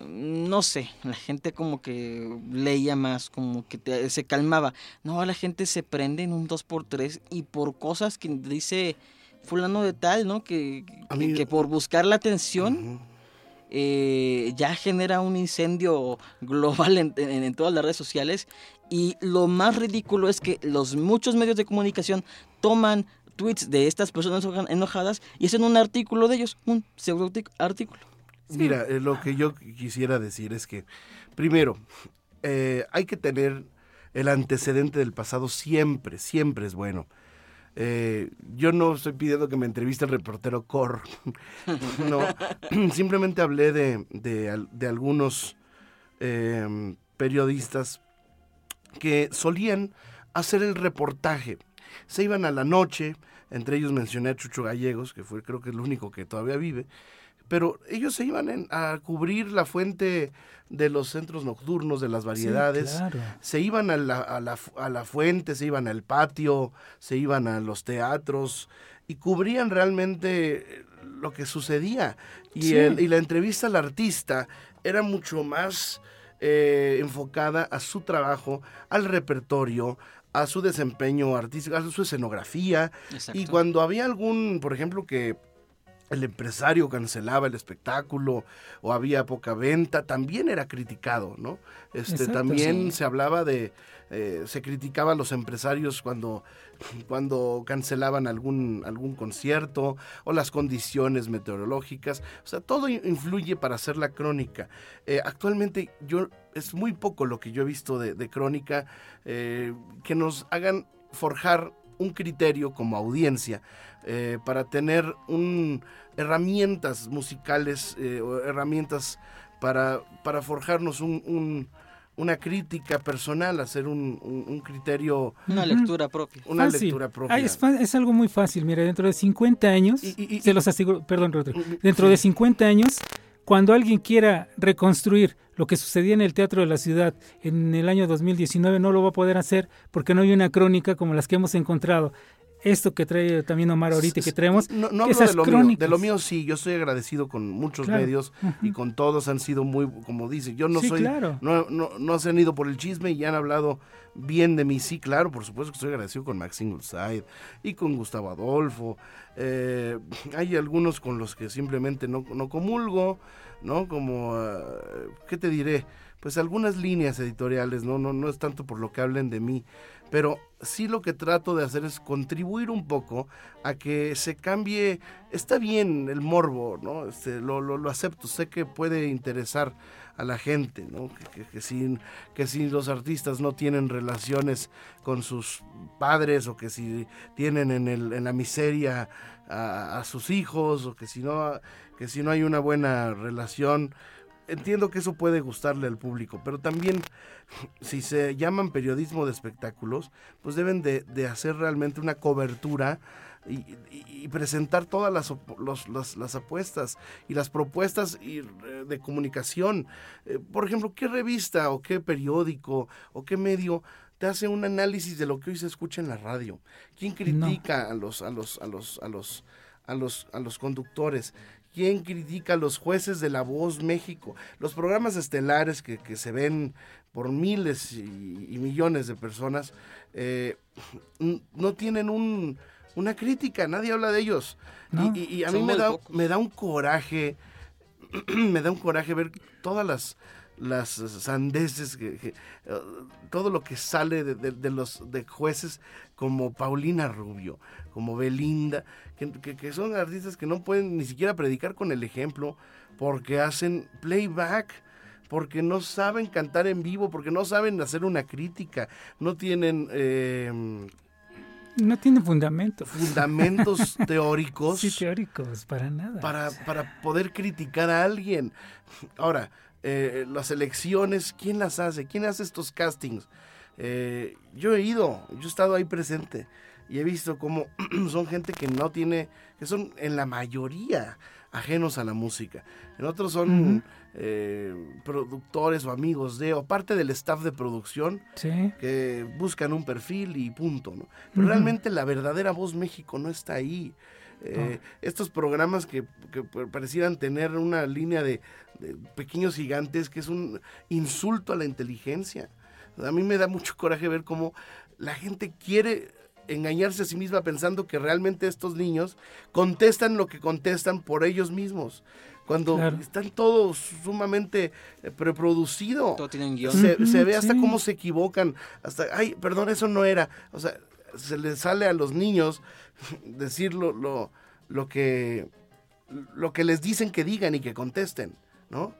no sé, la gente como que leía más, como que se calmaba. No, la gente se prende en un 2x3 y por cosas que dice fulano de tal, ¿no? Que, que, por buscar la atención eh, ya genera un incendio global en, todas las redes sociales. Y lo más ridículo es que los muchos medios de comunicación toman tweets de estas personas enojadas y hacen un artículo de ellos, un pseudo artículo. Mira, eh, lo que yo quisiera decir es que, primero, eh, hay que tener el antecedente del pasado siempre, siempre es bueno. Eh, yo no estoy pidiendo que me entreviste el reportero Cor, no, simplemente hablé de, de, algunos em, periodistas que solían hacer el reportaje. Se iban a la noche, entre ellos mencioné a Chucho Gallegos, que fue creo que el único que todavía vive, pero ellos se iban a cubrir la fuente de los centros nocturnos, de las variedades, se iban a la, a, la, a la, fuente, se iban al patio, se iban a los teatros y cubrían realmente lo que sucedía. Y, el, y la entrevista al artista era mucho más eh, enfocada a su trabajo, al repertorio, a su desempeño artístico, a su escenografía. Y cuando había algún, por ejemplo, que el empresario cancelaba el espectáculo o había poca venta, también era criticado, ¿no? Este, también se hablaba de, eh, se criticaba a los empresarios cuando, cuando cancelaban algún, algún concierto o las condiciones meteorológicas, o sea, todo influye para hacer la crónica. Eh, actualmente yo, es muy poco lo que yo he visto de, crónica eh, que nos hagan forjar un criterio como audiencia eh, para tener un, herramientas musicales eh, o herramientas para, para forjarnos un, una crítica personal, hacer un, criterio... Una lectura propia. Una lectura propia. es, algo muy fácil, mira, dentro de 50 años, se los aseguro, perdón, Rodrigo, dentro de 50 años, cuando alguien quiera reconstruir lo que sucedía en el Teatro de la Ciudad en el año 2019, no lo va a poder hacer porque no hay una crónica como las que hemos encontrado esto que trae también Omar ahorita que traemos. No, hablo esas de lo mío, crónicas. de lo mío sí, yo estoy agradecido con muchos Claro. medios y con todos han sido muy, como dice, yo no Sí, soy, claro. no, no, no se han ido por el chisme y han hablado bien de mí, sí, claro, por supuesto que estoy agradecido con Max Ingleside y con Gustavo Adolfo, eh, hay algunos con los que simplemente no, no comulgo, ¿no? Como, ah, ¿qué te diré? Pues algunas líneas editoriales, ¿no? No, no es tanto por lo que hablen de mí, pero sí lo que trato de hacer es contribuir un poco a que se cambie, está bien el morbo, ¿no? Este, lo, lo acepto, sé que puede interesar a la gente, ¿no? Que, que, si, que si los artistas no tienen relaciones con sus padres o que si tienen en, el, en la miseria a, a sus hijos o que si no, que si no hay una buena relación, entiendo que eso puede gustarle al público, pero también si se llaman periodismo de espectáculos, pues deben de, de hacer realmente una cobertura y, y, y presentar todas las, los, las, las, apuestas y las propuestas y, eh, de comunicación. Eh, por ejemplo, ¿qué revista o qué periódico o qué medio te hace un análisis de lo que hoy se escucha en la radio? ¿Quién critica no. a los a los a los a los a los a los conductores? ¿Quién critica a los jueces de La Voz México? Los programas estelares que, que se ven por miles y, y millones de personas eh, no tienen un, una crítica, nadie habla de ellos. No, y, y, a mí me da, me da un coraje, me da un coraje ver todas las, las sandeces, que, que, uh, todo lo que sale de, de, de, los de jueces como Paulina Rubio, como Belinda, que, que, son artistas que no pueden ni siquiera predicar con el ejemplo porque hacen playback porque no saben cantar en vivo, porque no saben hacer una crítica, no tienen... Eh, no tienen fundamentos. Fundamentos teóricos. Sí, teóricos, para nada. Para, para poder criticar a alguien. Ahora, eh, las elecciones, ¿quién las hace? ¿Quién hace estos castings? Eh, yo he ido, yo he estado ahí presente y he visto cómo son gente que no tiene, que son en la mayoría ajenos a la música. En otros son uh -huh. Eh, productores o amigos de, o parte del staff de producción sí. que buscan un perfil y punto. ¿no? Pero uh -huh. realmente la verdadera voz México no está ahí. Eh, oh. Estos programas que, que, parecieran tener una línea de, de, pequeños gigantes que es un insulto a la inteligencia. A mí me da mucho coraje ver cómo la gente quiere engañarse a sí misma pensando que realmente estos niños contestan lo que contestan por ellos mismos. Cuando claro. están todos sumamente eh, preproducido. Todo tienen guion. Se, uh -huh, se ve hasta sí. cómo se equivocan. Hasta, ay, perdón, eso no era. O sea, se les sale a los niños decir lo, lo, lo, que, lo que les dicen que digan y que contesten, ¿no?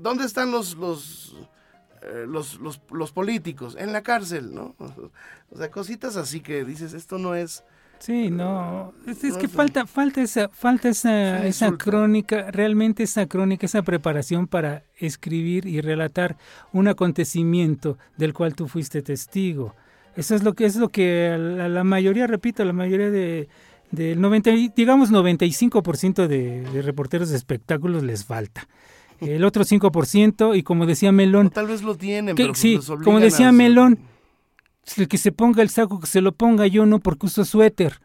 ¿Dónde están los, los, eh, los, los, los, políticos? En la cárcel, ¿no? O sea, cositas así que dices, esto no es... Sí, no, es, es que falta, falta esa, falta esa, esa crónica, realmente esa crónica, esa preparación para escribir y relatar un acontecimiento del cual tú fuiste testigo. Eso es lo que es lo que a la, a la mayoría, repito, a la mayoría de del 90, digamos 95% de, de reporteros de espectáculos les falta. El otro 5%, y como decía Melón... O tal vez lo tienen, que, pero sí, pues como decía Melón, el que se ponga el saco, que se lo ponga yo, no porque uso suéter.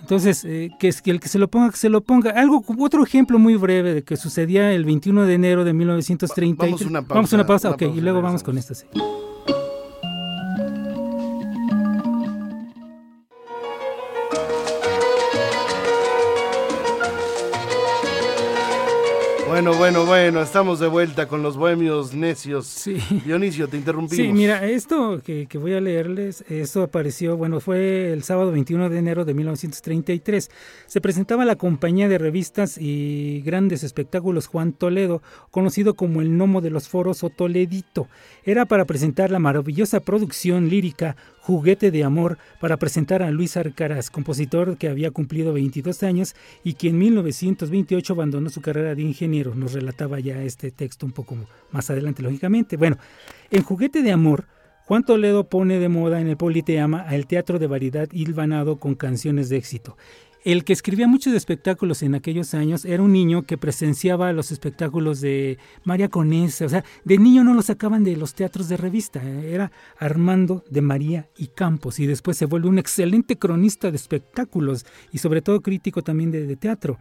Entonces, eh, que, es, que el que se lo ponga, que se lo ponga. Algo, otro ejemplo muy breve de que sucedía el 21 de enero de 1930. Vamos a una pausa. Vamos a una pausa, una ok, pausa, y luego vamos con esta. Sí. Bueno, bueno, bueno, estamos de vuelta con los bohemios necios. Sí. Dionisio, te interrumpimos. Sí, mira, esto que, que, voy a leerles, esto apareció, bueno, fue el sábado 21 de enero de 1933. Se presentaba la compañía de revistas y grandes espectáculos Juan Toledo, conocido como el Nomo de los Foros o Toledito. Era para presentar la maravillosa producción lírica Juguete de Amor para presentar a Luis Arcaraz, compositor que había cumplido 22 años y que en 1928 abandonó su carrera de ingeniero. Nos relataba ya este texto un poco más adelante, lógicamente. Bueno, en Juguete de Amor, Juan Toledo pone de moda en el Politeama al teatro de variedad hilvanado con canciones de éxito. El que escribía muchos espectáculos en aquellos años era un niño que presenciaba los espectáculos de María Conesa. O sea, de niño no lo sacaban de los teatros de revista. Era Armando de María y Campos. Y después se vuelve un excelente cronista de espectáculos y sobre todo crítico también de, de teatro.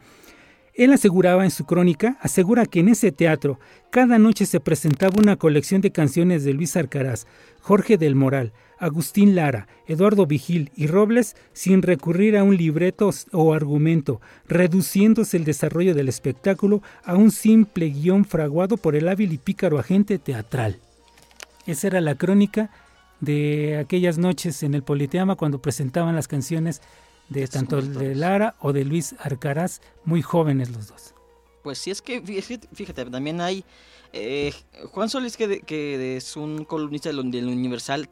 Él aseguraba en su crónica, asegura que en ese teatro cada noche se presentaba una colección de canciones de Luis Arcaraz, Jorge del Moral, Agustín Lara, Eduardo Vigil y Robles sin recurrir a un libreto o argumento, reduciéndose el desarrollo del espectáculo a un simple guion fraguado por el hábil y pícaro agente teatral. Esa era la crónica de aquellas noches en el Politeama cuando presentaban las canciones de tanto de Lara o de Luis Arcaraz, muy jóvenes los dos. Pues sí, es que fíjate, también hay eh, Juan Solís, que, que, es un columnista del, Universal,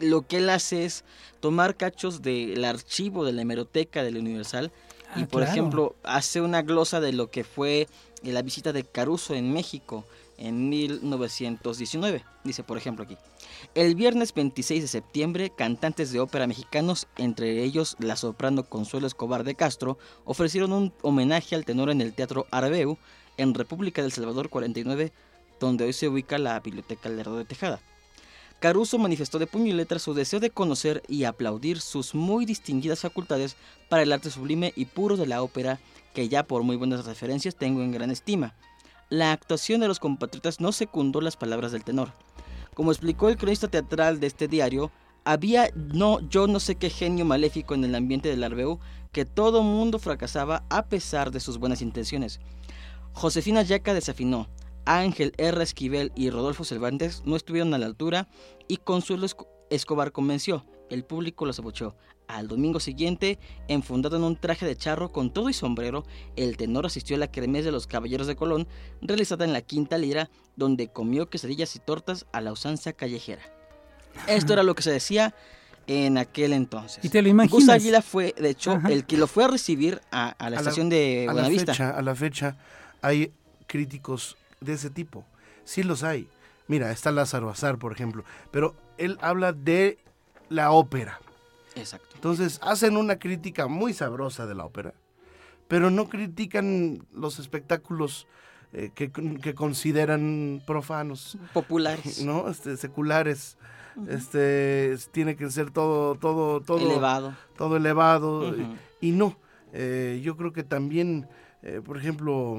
lo que él hace es tomar cachos del archivo de la hemeroteca del Universal y, ah, por ejemplo, hace una glosa de lo que fue la visita de Caruso en México en 1919. Dice, por ejemplo, aquí. El viernes 26 de septiembre, cantantes de ópera mexicanos, entre ellos la soprano Consuelo Escobar de Castro, ofrecieron un homenaje al tenor en el Teatro Arbeu, en República del Salvador 49, donde hoy se ubica la Biblioteca Lerdo de Tejada. Caruso manifestó de puño y letra su deseo de conocer y aplaudir sus muy distinguidas facultades para el arte sublime y puro de la ópera, que ya por muy buenas referencias tengo en gran estima la actuación de los compatriotas no secundó las palabras del tenor. Como explicó el cronista teatral de este diario, había no yo no sé qué genio maléfico en el ambiente del Arbeu que todo mundo fracasaba a pesar de sus buenas intenciones. Josefina Yaca desafinó, Ángel R. Esquivel y Rodolfo Cervantes no estuvieron a la altura y Consuelo Escobar convenció, el público los abucheó. Al domingo siguiente, enfundado en un traje de charro con todo y sombrero, el tenor asistió a la kermés de los Caballeros de Colón, realizada en la Quinta Lira, donde comió quesadillas y tortas a la usanza callejera. Esto era lo que se decía en aquel entonces. Y te lo imaginas. Gus Águila fue, de hecho, el que lo fue a recibir a, la estación de Buenavista. A la, fecha, a la fecha hay críticos de ese tipo. Sí los hay. Mira, está Lázaro Azar, por ejemplo. Pero él habla de la ópera Exacto. Entonces hacen una crítica muy sabrosa de la ópera, pero no critican los espectáculos eh, que, consideran profanos. Populares. ¿No? Este, seculares. Este tiene que ser todo, todo, todo elevado. Todo elevado. y, no. Eh, yo creo que también, eh, por ejemplo,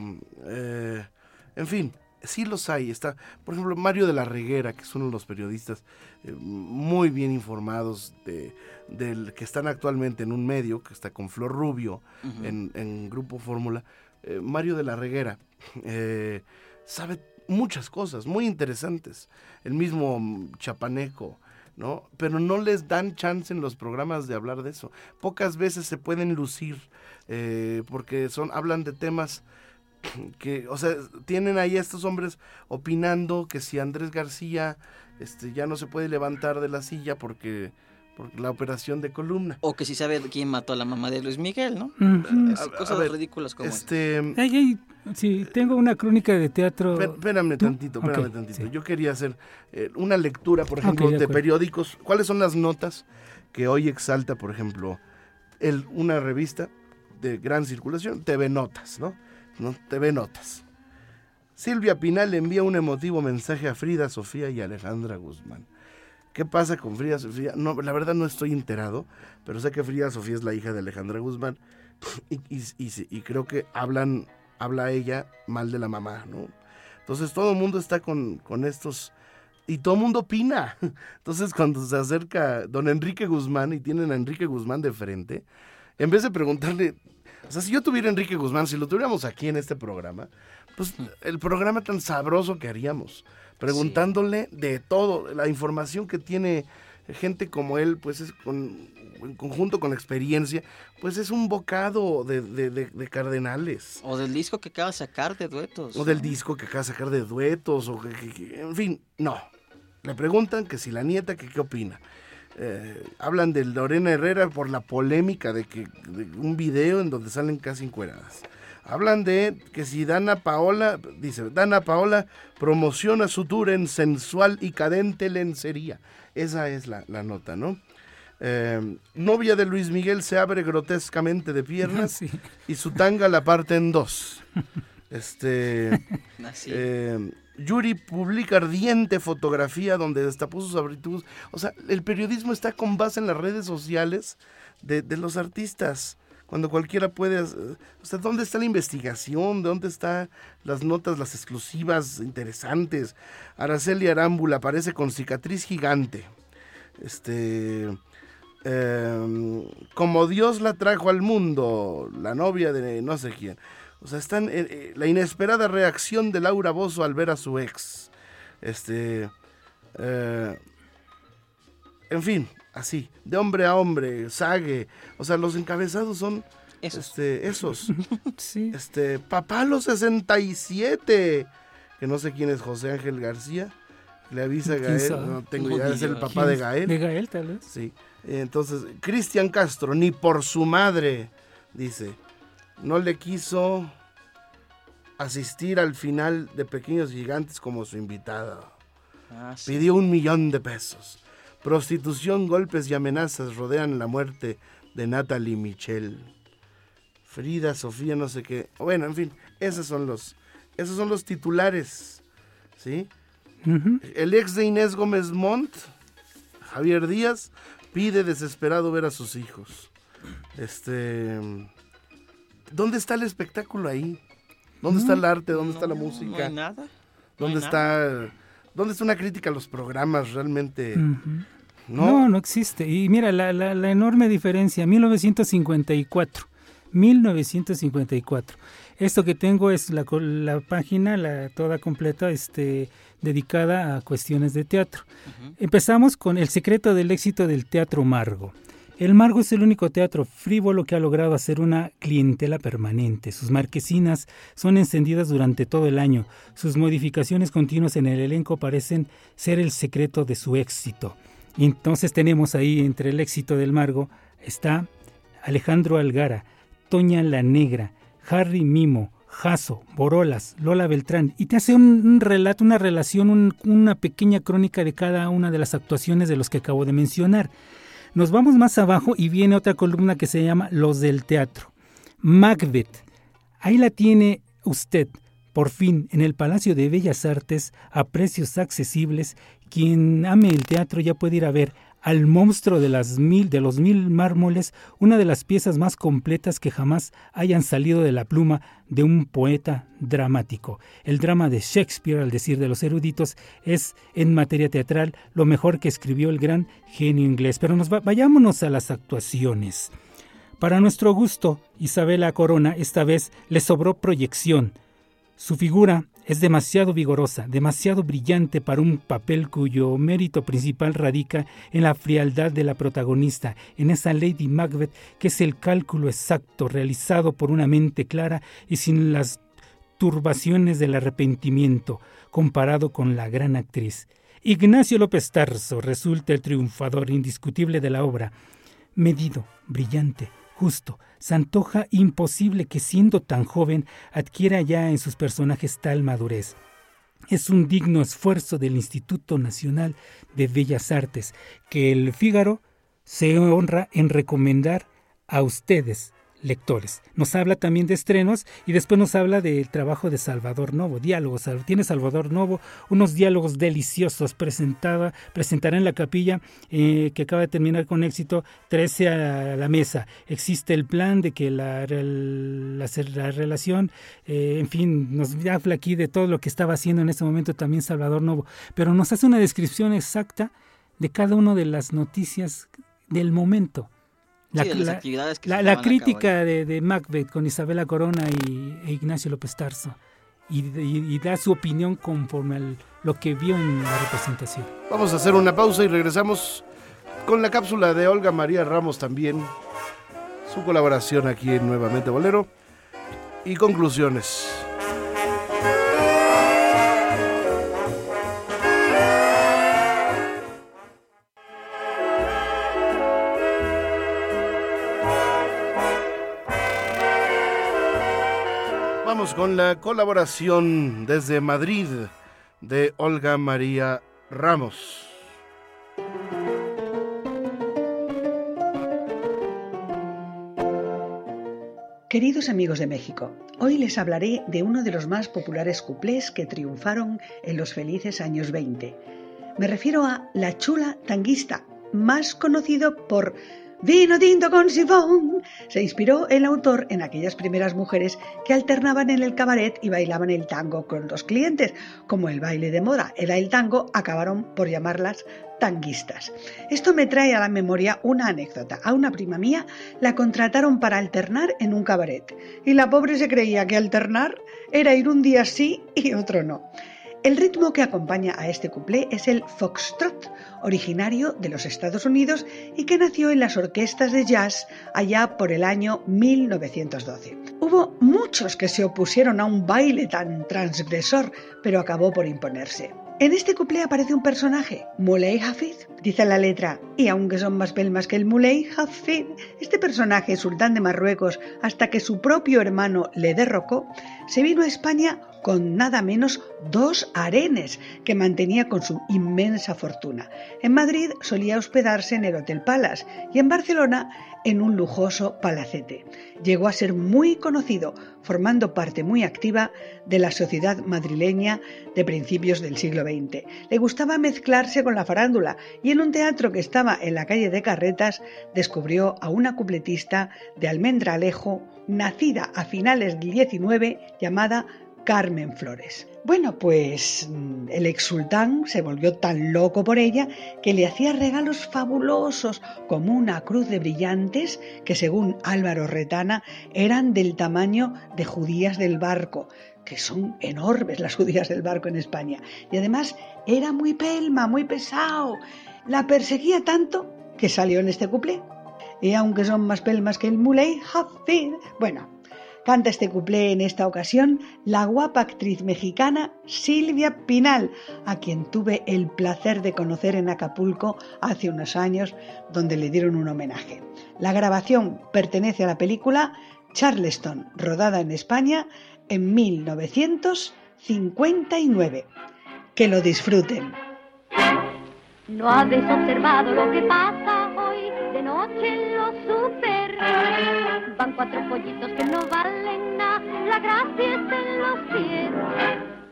en fin, sí los hay. Está, por ejemplo, Mario de la Reguera, que es uno de los periodistas eh, muy bien informados de, del que están actualmente en un medio, que está con Flor Rubio en, Grupo Fórmula. Eh, Mario de la Reguera eh, sabe muchas cosas muy interesantes. El mismo Chapaneco. ¿no? Pero no les dan chance en los programas de hablar de eso. Pocas veces se pueden lucir porque son hablan de temas que, o sea, tienen ahí a estos hombres opinando que si Andrés García este, ya no se puede levantar de la silla porque, por la operación de columna. O que si sabe quién mató a la mamá de Luis Miguel, ¿no? cosas ridículas como este. sí, tengo una crónica de teatro. Espérame tantito, espérame tantito. Yo quería hacer eh, una lectura, por ejemplo, de, periódicos. ¿Cuáles son las notas que hoy exalta, por ejemplo, el, una revista de gran circulación, TV Notas, ¿no? ¿No? TV Notas. Silvia Pinal envía un emotivo mensaje a Frida Sofía y Alejandra Guzmán. ¿Qué pasa con Frida Sofía? No, la verdad no estoy enterado, pero sé que Frida Sofía es la hija de Alejandra Guzmán y, y, creo que hablan, habla ella mal de la mamá, ¿no? Entonces todo el mundo está con, con estos y todo el mundo opina. Entonces cuando se acerca don Enrique Guzmán y tienen a Enrique Guzmán de frente, en vez de preguntarle, o sea, si yo tuviera Enrique Guzmán, si lo tuviéramos aquí en este programa, pues el programa tan sabroso que haríamos, preguntándole de todo, la información que tiene gente como él, pues es con, en conjunto con experiencia, pues es un bocado de, cardenales. O del disco que acaba de sacar de duetos. O del disco que acaba de sacar de duetos, o en fin, no. Le preguntan que si la nieta, que qué opina. Eh, hablan de Lorena Herrera por la polémica de que un video en donde salen casi encueradas. Hablan de que si Dana Paola, dice, Dana Paola promociona su tour en sensual y cadente lencería. Esa es la, nota, ¿no? Eh, novia de Luis Miguel se abre grotescamente de piernas Sí. y su tanga la parte en dos. Este, Así. eh, Yuri publica ardiente fotografía donde destapó sus abritudes. O sea, el periodismo está con base en las redes sociales de, los artistas. Cuando cualquiera puede... O sea, ¿dónde está la investigación? ¿Dónde están las notas, las exclusivas interesantes? Araceli Arámbula aparece con cicatriz gigante. Este... em, como Dios la trajo al mundo, la novia de no sé quién. O sea, están eh, eh, la inesperada reacción de Laura Bozo al ver a su ex. Este. eh, en fin, así, de hombre a hombre, sague. O sea, los encabezados son Esos. este, esos. Sí. Este, Papalo 67. Que no sé quién es José Ángel García. Le avisa a ¿Quién Gael. sabe? No tengo idea, es el papá de Gael. De Gael, tal vez. Sí. Entonces, Cristian Castro, ni por su madre, dice, no le quiso asistir al final de Pequeños Gigantes como su invitada. Ah, sí. Pidió un millón de pesos. Prostitución, golpes y amenazas rodean la muerte de Natalie Michel. Frida, Sofía, no sé qué. Bueno, en fin, esos son los, esos son los titulares. ¿Sí? El ex de Inés Gómez Montt, Javier Díaz, pide desesperado ver a sus hijos. Este, ¿dónde está el espectáculo ahí? ¿Dónde está el arte? ¿Dónde está la música? No hay nada. ¿Dónde hay nada. está, dónde está una crítica a los programas realmente? No, No, no existe. Y mira, la, la, la enorme diferencia, 1954. 1954. Esto que tengo es la, la página, la toda completa, este, dedicada a cuestiones de teatro. Empezamos con El secreto del éxito del teatro Margo. El Margo es el único teatro frívolo que ha logrado hacer una clientela permanente. Sus marquesinas son encendidas durante todo el año. Sus modificaciones continuas en el elenco parecen ser el secreto de su éxito. Y entonces tenemos ahí entre el éxito del Margo está Alejandro Algara, Toña la Negra, Harry Mimo, Jaso, Borolas, Lola Beltrán, y te hace un, relato, una relación, un- una pequeña crónica de cada una de las actuaciones de los que acabo de mencionar. Nos vamos más abajo y viene otra columna que se llama Los del Teatro. Macbeth. Ahí la tiene usted, por fin, en el Palacio de Bellas Artes, a precios accesibles. Quien ame el teatro ya puede ir a ver al monstruo de, los mil mármoles, una de las piezas más completas que jamás hayan salido de la pluma de un poeta dramático. El drama de Shakespeare, al decir de los eruditos, es en materia teatral lo mejor que escribió el gran genio inglés. Pero nos va- vayámonos a las actuaciones. Para nuestro gusto, Isabela Corona esta vez le sobró proyección. Su figura es demasiado vigorosa, demasiado brillante para un papel cuyo mérito principal radica en la frialdad de la protagonista, en esa Lady Macbeth que es el cálculo exacto realizado por una mente clara y sin las turbaciones del arrepentimiento, comparado con la gran actriz. Ignacio López Tarso resulta el triunfador indiscutible de la obra. Medido, brillante, justo, se antoja imposible que siendo tan joven adquiera ya en sus personajes tal madurez. Es un digno esfuerzo del Instituto Nacional de Bellas Artes que el Fígaro se honra en recomendar a ustedes, lectores. Nos habla también de estrenos y después nos habla del trabajo de Salvador Novo, diálogos. Tiene Salvador Novo unos diálogos deliciosos. Presentaba, presentará en la capilla eh, que acaba de terminar con éxito 13 a la mesa. Existe el plan de que la, la relación, eh, en fin, nos habla aquí de todo lo que estaba haciendo en ese momento también Salvador Novo, pero nos hace una descripción exacta de cada una de las noticias del momento. La, Sí, de las la- actividades que la- se la llevan a cabo crítica de, de Macbeth con Isabela Corona y, e Ignacio López Tarso y, y- y da su opinión conforme a lo que vio en la representación. Vamos a hacer una pausa y regresamos con la cápsula de Olga María Ramos también. Su colaboración aquí en Nuevamente Bolero. Y conclusiones. Con la colaboración desde Madrid de Olga María Ramos. Queridos amigos de México, hoy les hablaré de uno de los más populares cuplés que triunfaron en los felices años 20. Me refiero a La Chula Tanguista, más conocido por Vino tinto con sifón. Se inspiró el autor en aquellas primeras mujeres que alternaban en el cabaret y bailaban el tango con los clientes. Como el baile de moda era el tango, acabaron por llamarlas tanguistas. Esto me trae a la memoria una anécdota. A una prima mía la contrataron para alternar en un cabaret y la pobre se creía que alternar era ir un día sí y otro no. El ritmo que acompaña a este cuplé es el foxtrot, originario de los Estados Unidos y que nació en las orquestas de jazz allá por el año 1912. Hubo muchos que se opusieron a un baile tan transgresor, pero acabó por imponerse. En este cuplé aparece un personaje, Muley Hafid, dice la letra, y aunque son más pelmas que el Muley Hafid, este personaje, sultán de Marruecos, hasta que su propio hermano le derrocó, se vino a España con nada menos dos arenes que mantenía con su inmensa fortuna. En Madrid solía hospedarse en el Hotel Palace y en Barcelona en un lujoso palacete. Llegó a ser muy conocido, formando parte muy activa de la sociedad madrileña de principios del siglo XX. Le gustaba mezclarse con la farándula y en un teatro que estaba en la calle de Carretas descubrió a una cupletista de Almendralejo, nacida a finales del XIX, llamada Carmen Flores. Bueno, pues mm, el ex sultán se volvió tan loco por ella que le hacía regalos fabulosos, como una cruz de brillantes que según Álvaro Retana eran del tamaño de judías del barco, que son enormes las judías del barco en España. Y además era muy pelma, muy pesado. La perseguía tanto que salió en este cuplé. Y aunque son más pelmas que el Muley Hafid, bueno, Canta este cuplé en esta ocasión la guapa actriz mexicana Silvia Pinal, a quien tuve el placer de conocer en Acapulco hace unos años, donde le dieron un homenaje. La grabación pertenece a la película Charleston, rodada en España en 1959. Que lo disfruten. No habéis observado lo que pasa hoy de noche en los super. Van cuatro pollitos que no valen nada, la gracia está en los pies.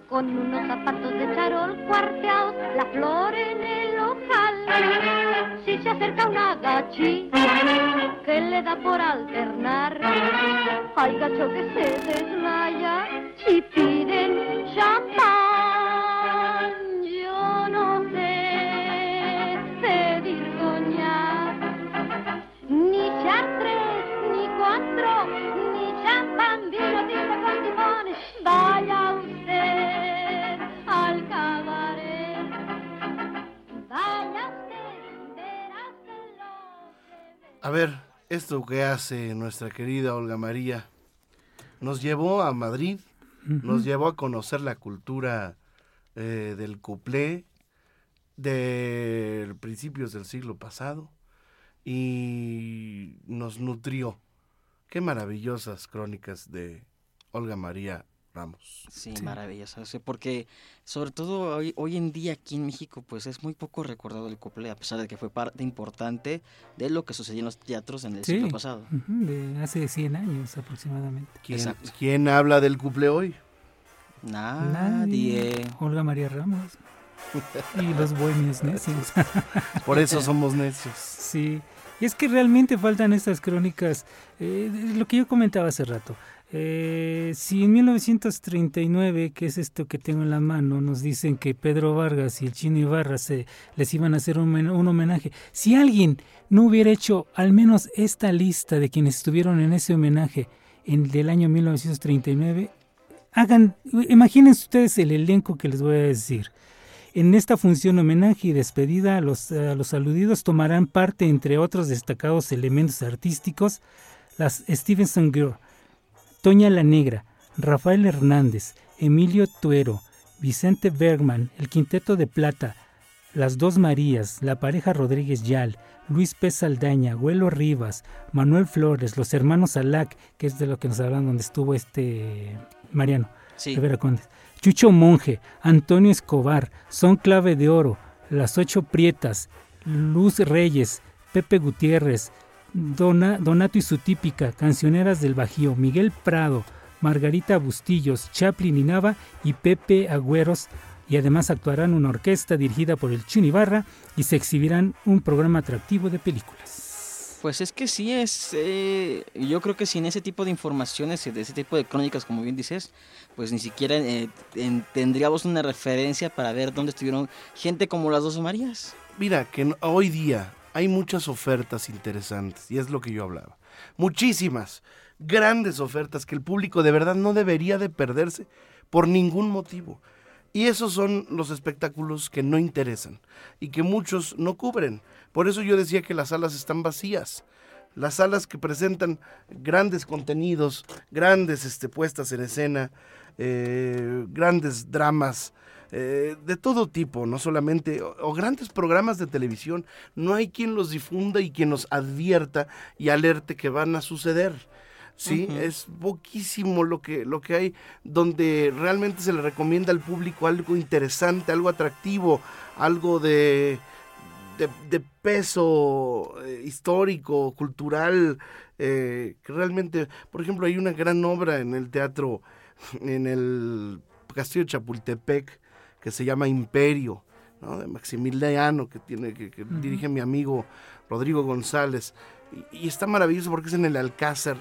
Con unos zapatos de charol cuarteados, la flor en el ojal. Si se acerca una gachi, que le da por alternar. Hay gacho que se desmaya si piden champán. Vaya usted al cabaret, vaya usted, verás que lo A ver, esto que hace nuestra querida Olga María nos llevó a Madrid, nos llevó a conocer la cultura eh, del cuplé de principios del siglo pasado y nos nutrió. Qué maravillosas crónicas de Olga María Ramos. Sí, maravilloso. sea, porque sobre todo hoy, hoy en día aquí en México pues es muy poco recordado el cuplé, a pesar de que fue parte importante de lo que sucedió en los teatros en el Sí, siglo pasado. de hace 100 años aproximadamente. ¿Quién, Exacto. quién habla del cuplé hoy? Nadie. Olga María Ramos. y los bohemios necios. Por eso somos necios. Sí, y es que realmente faltan estas crónicas, eh, lo que yo comentaba hace rato. Eh, si en 1939, que es esto que tengo en la mano, nos dicen que Pedro Vargas y el Chino Ibarra se, les iban a hacer un, men- un homenaje, si alguien no hubiera hecho al menos esta lista de quienes estuvieron en ese homenaje en del año 1939, hagan, imagínense ustedes el elenco que les voy a decir. En esta función homenaje y despedida, los, los aludidos tomarán parte, entre otros destacados elementos artísticos, las Stevenson Girl, Toña la Negra, Rafael Hernández, Emilio Tuero, Vicente Bergman, el Quinteto de Plata, las Dos Marías, la pareja Rodríguez Yal, Luis P. Saldaña, Güelo Rivas, Manuel Flores, los hermanos Alac, que es de lo que nos hablan donde estuvo este Mariano, Sí. Rivera Condes, Chucho Monje, Antonio Escobar, Son Clave de Oro, Las Ocho Prietas, Luz Reyes, Pepe Gutiérrez, Donato y su típica, Cancioneras del Bajío, Miguel Prado, Margarita Bustillos, Chaplin y Nava y Pepe Agüeros. Y además actuarán una orquesta dirigida por el Chuni Barra y se exhibirán un programa atractivo de películas. Pues es que sí es, eh, yo creo que sin ese tipo de informaciones, de ese tipo de crónicas, como bien dices, pues ni siquiera eh, tendríamos una referencia para ver dónde estuvieron gente como las dos Marías. Mira, que hoy día hay muchas ofertas interesantes, y es lo que yo hablaba. Muchísimas, grandes ofertas que el público de verdad no debería de perderse por ningún motivo. Y esos son los espectáculos que no interesan y que muchos no cubren. Por eso yo decía que las salas están vacías. Las salas que presentan grandes contenidos, grandes este, puestas en escena, eh, grandes dramas, eh, de todo tipo, no solamente, o, grandes programas de televisión, no hay quien los difunda y quien nos advierta y alerte que van a suceder. Sí, es poquísimo lo que, lo que hay donde realmente se le recomienda al público algo interesante, algo atractivo, algo de, de, peso eh, histórico, cultural, eh, que realmente, por ejemplo, hay una gran obra en el teatro, en el Castillo de Chapultepec, que se llama Imperio, de Maximiliano, que, tiene, que, dirige mi amigo Rodrigo González. Y, está maravilloso porque es en el Alcázar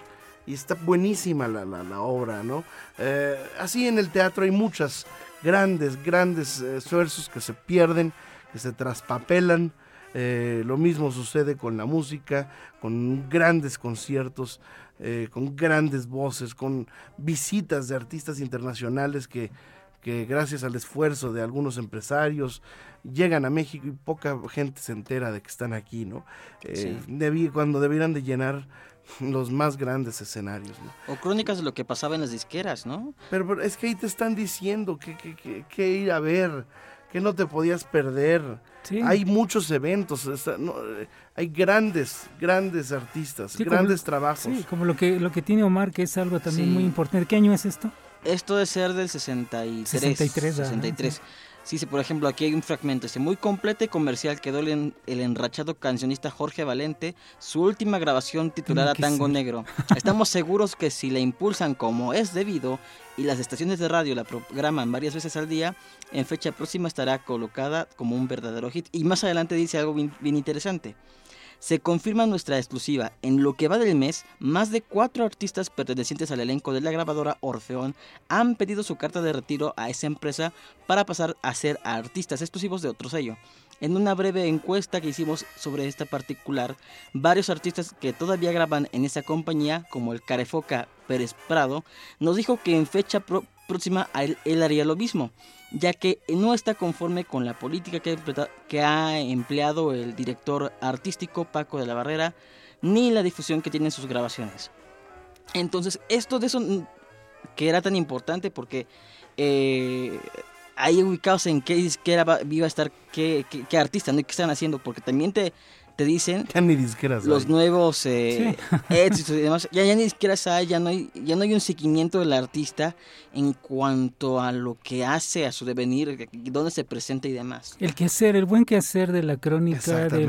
y está buenísima la, la, obra, ¿no? Eh, así en el teatro hay muchas grandes, grandes eh, esfuerzos que se pierden, que se traspapelan. Eh, lo mismo sucede con la música, con grandes conciertos, con grandes voces, con visitas de artistas internacionales que que gracias al esfuerzo de algunos empresarios llegan a México y poca gente se entera de que están aquí, ¿no? Eh, cuando debieran de llenar los más grandes escenarios. O crónicas de lo que pasaba en las disqueras, ¿no? Pero, es que ahí te están diciendo que, que, que, ir a ver, que no te podías perder. Hay muchos eventos, eh, hay grandes, grandes artistas, grandes trabajos. Sí, como lo que, lo que tiene Omar, que es algo también muy importante. ¿Qué año es esto? Esto debe ser del 63. 63. 63. Sí, sí, por ejemplo, aquí hay un fragmento. Este muy completo y comercial quedó el, el enrachado cancionista Jorge Valente, su última grabación titulada Tango Negro. Estamos seguros que si la impulsan como es debido y las estaciones de radio la programan varias veces al día, en fecha próxima estará colocada como un verdadero hit. Y más adelante dice algo bien interesante se confirma nuestra exclusiva. En lo que va del mes, más de cuatro artistas pertenecientes al elenco de la grabadora Orfeón han pedido su carta de retiro a esa empresa para pasar a ser artistas exclusivos de otro sello. En una breve encuesta que hicimos sobre esta particular, varios artistas que todavía graban en esa compañía, como el Carefoca Pérez Prado, nos dijo que en fecha próxima él haría lo mismo ya que no está conforme con la política que, ha empleado el director artístico Paco de la Barrera, ni la difusión que tienen sus grabaciones. Entonces, esto de eso que era tan importante porque eh, hay ubicados en qué disquera iba a estar qué, qué, artista, ¿no? ¿Qué están haciendo? Porque también te, te dicen los nuevos eh, éxitos y demás. Ya, ya ni siquiera hay, ya no hay, ya no hay un seguimiento del artista en cuanto a lo que hace, a su devenir, dónde se presenta y demás. El quehacer, el buen quehacer de la crónica, de,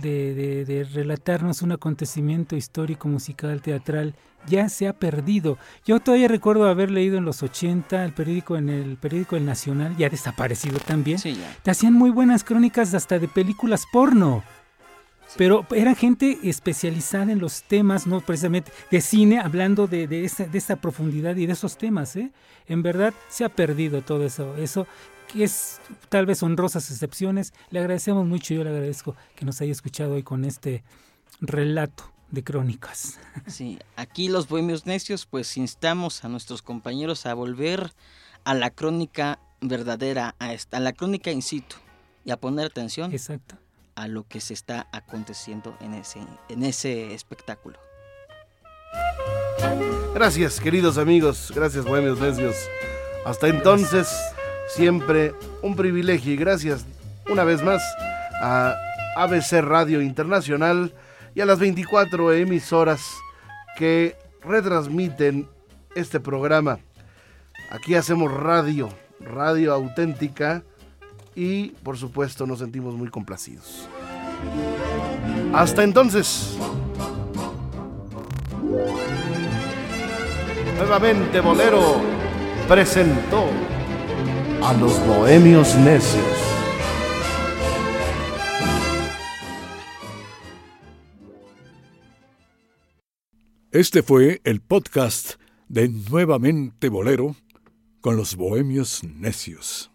de, de relatarnos un acontecimiento histórico, musical, teatral, ya se ha perdido. Yo todavía recuerdo haber leído en los 80 el periódico en el periódico El Nacional, ya desaparecido también. Sí, Te hacían muy buenas crónicas hasta de películas porno. Pero era gente especializada en los temas, no precisamente de cine, hablando de, de, esa, de esa profundidad y de esos temas. ¿eh? En verdad se ha perdido todo eso. Eso que es tal vez honrosas excepciones. Le agradecemos mucho, yo le agradezco que nos haya escuchado hoy con este relato de crónicas. Sí, aquí los bohemios necios pues instamos a nuestros compañeros a volver a la crónica verdadera, a, a la crónica in situ y a poner atención. Exacto a lo que se está aconteciendo en ese, en ese espectáculo. Gracias, queridos amigos. Gracias, buenos necios. Hasta entonces, siempre un privilegio y gracias una vez más a ABC Radio Internacional y a las 24 emisoras que retransmiten este programa. Aquí hacemos radio, radio auténtica y por supuesto nos sentimos muy complacidos. Hasta entonces. Nuevamente Bolero presentó a los bohemios necios. Este fue el podcast de Nuevamente Bolero con los Bohemios Necios.